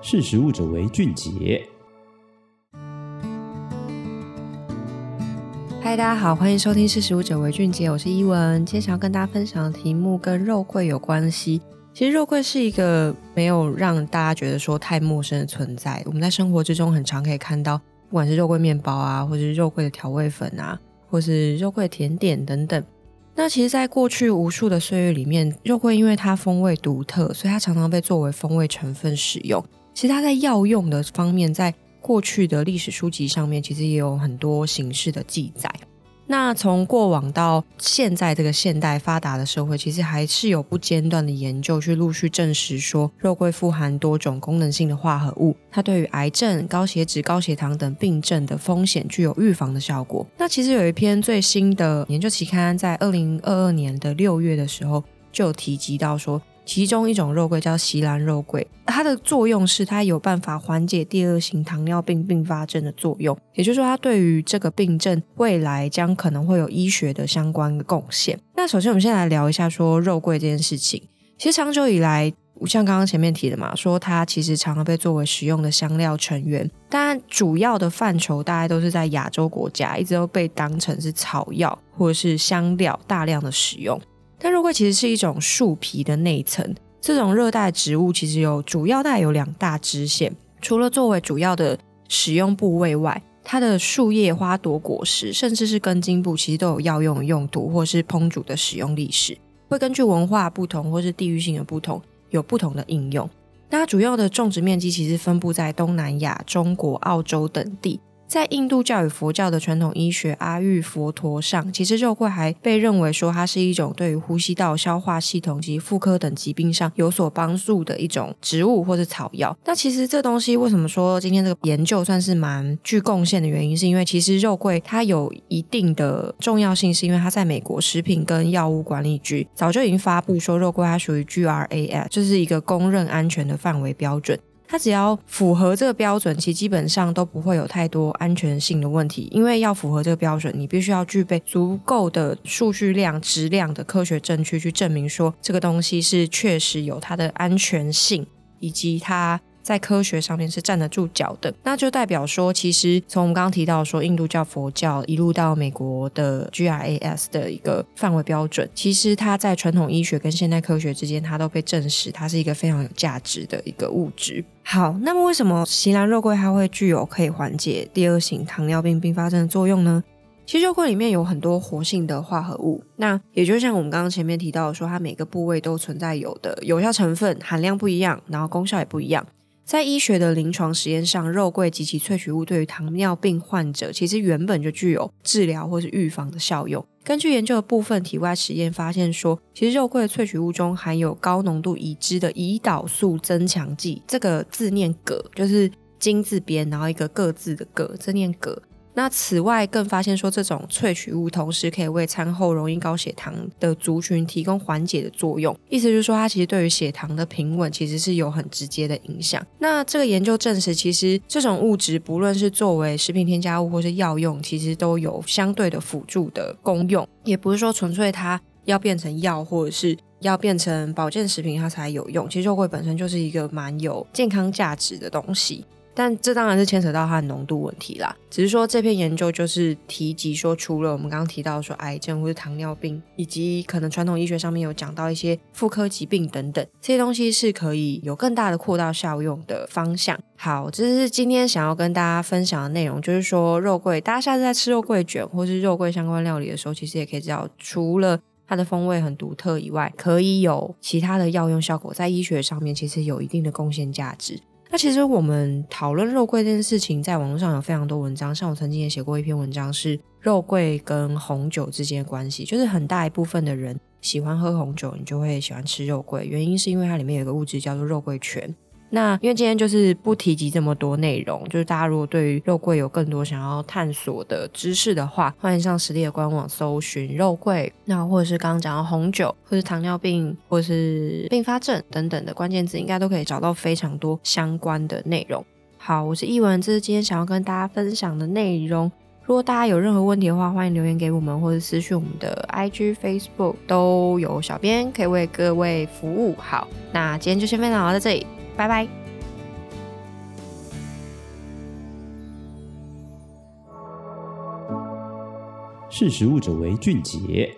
识食物者为俊杰。嗨，大家好，欢迎收听《识食物者为俊杰》，我是依文。今天想要跟大家分享的题目跟肉桂有关系。其实肉桂是一个没有让大家觉得说太陌生的存在。我们在生活之中很常可以看到，不管是肉桂面包啊，或是肉桂的调味粉啊，或是肉桂甜点等等。那其实，在过去无数的岁月里面，肉桂因为它风味独特，所以它常常被作为风味成分使用。其实它在药用的方面，在过去的历史书籍上面，其实也有很多形式的记载。那从过往到现在这个现代发达的社会，其实还是有不间断的研究去陆续证实说，肉桂富含多种功能性的化合物，它对于癌症、高血脂、高血糖等病症的风险具有预防的效果。那其实有一篇最新的研究期刊，在二零二二年的六月的时候，就提及到说。其中一种肉桂叫锡兰肉桂，它的作用是它有办法缓解第二型糖尿病并发症的作用，也就是说，它对于这个病症未来将可能会有医学的相关的贡献。那首先，我们先来聊一下说肉桂这件事情。其实长久以来，像刚刚前面提的嘛，说它其实常常被作为食用的香料成员，但主要的范畴大概都是在亚洲国家，一直都被当成是草药或者是香料大量的使用。其实是一种树皮的内层，这种热带植物其实有主要带有两大支线，除了作为主要的使用部位外，它的树叶、花朵、果实，甚至是根茎部，其实都有药用用途或是烹煮的使用历史，会根据文化不同或是地域性的不同，有不同的应用。那它主要的种植面积其实分布在东南亚、中国、澳洲等地。在印度教与佛教的传统医学阿育佛陀上，其实肉桂还被认为说它是一种对于呼吸道、消化系统及妇科等疾病上有所帮助的一种植物或者草药。那其实这东西为什么说今天这个研究算是蛮具贡献的原因，是因为其实肉桂它有一定的重要性，是因为它在美国食品跟药物管理局早就已经发布说肉桂它属于 GRAS，就是一个公认安全的范围标准。它只要符合这个标准，其实基本上都不会有太多安全性的问题。因为要符合这个标准，你必须要具备足够的数据量、质量的科学证据去证明说这个东西是确实有它的安全性，以及它。在科学上面是站得住脚的，那就代表说，其实从我们刚刚提到说，印度教、佛教一路到美国的 GRAS 的一个范围标准，其实它在传统医学跟现代科学之间，它都被证实它是一个非常有价值的一个物质。好，那么为什么西兰肉桂它会具有可以缓解第二型糖尿病并发症的作用呢？其实肉桂里面有很多活性的化合物，那也就像我们刚刚前面提到说，它每个部位都存在有的有效成分含量不一样，然后功效也不一样。在医学的临床实验上，肉桂及其萃取物对于糖尿病患者其实原本就具有治疗或是预防的效用。根据研究的部分体外实验发现说，其实肉桂的萃取物中含有高浓度已知的胰岛素增强剂，这个字念“葛”，就是金字边，然后一个“各”字的“各”，这念“铬”。那此外，更发现说，这种萃取物同时可以为餐后容易高血糖的族群提供缓解的作用。意思就是说，它其实对于血糖的平稳其实是有很直接的影响。那这个研究证实，其实这种物质不论是作为食品添加物或是药用，其实都有相对的辅助的功用。也不是说纯粹它要变成药或者是要变成保健食品它才有用。其实肉桂本身就是一个蛮有健康价值的东西。但这当然是牵扯到它的浓度问题啦。只是说这篇研究就是提及说，除了我们刚刚提到说癌症或者糖尿病，以及可能传统医学上面有讲到一些妇科疾病等等，这些东西是可以有更大的扩大效用的方向。好，这是今天想要跟大家分享的内容，就是说肉桂，大家下次在吃肉桂卷或是肉桂相关料理的时候，其实也可以知道，除了它的风味很独特以外，可以有其他的药用效果，在医学上面其实有一定的贡献价值。那其实我们讨论肉桂这件事情，在网络上有非常多文章，像我曾经也写过一篇文章，是肉桂跟红酒之间的关系，就是很大一部分的人喜欢喝红酒，你就会喜欢吃肉桂，原因是因为它里面有一个物质叫做肉桂醛。那因为今天就是不提及这么多内容，就是大家如果对于肉桂有更多想要探索的知识的话，欢迎上实力的官网搜寻肉桂，那或者是刚刚讲到红酒，或是糖尿病，或是并发症等等的关键字，应该都可以找到非常多相关的内容。好，我是依文，这是今天想要跟大家分享的内容。如果大家有任何问题的话，欢迎留言给我们，或者私讯我们的 IG、Facebook，都有小编可以为各位服务。好，那今天就先分享到这里。拜拜。识时务者为俊杰。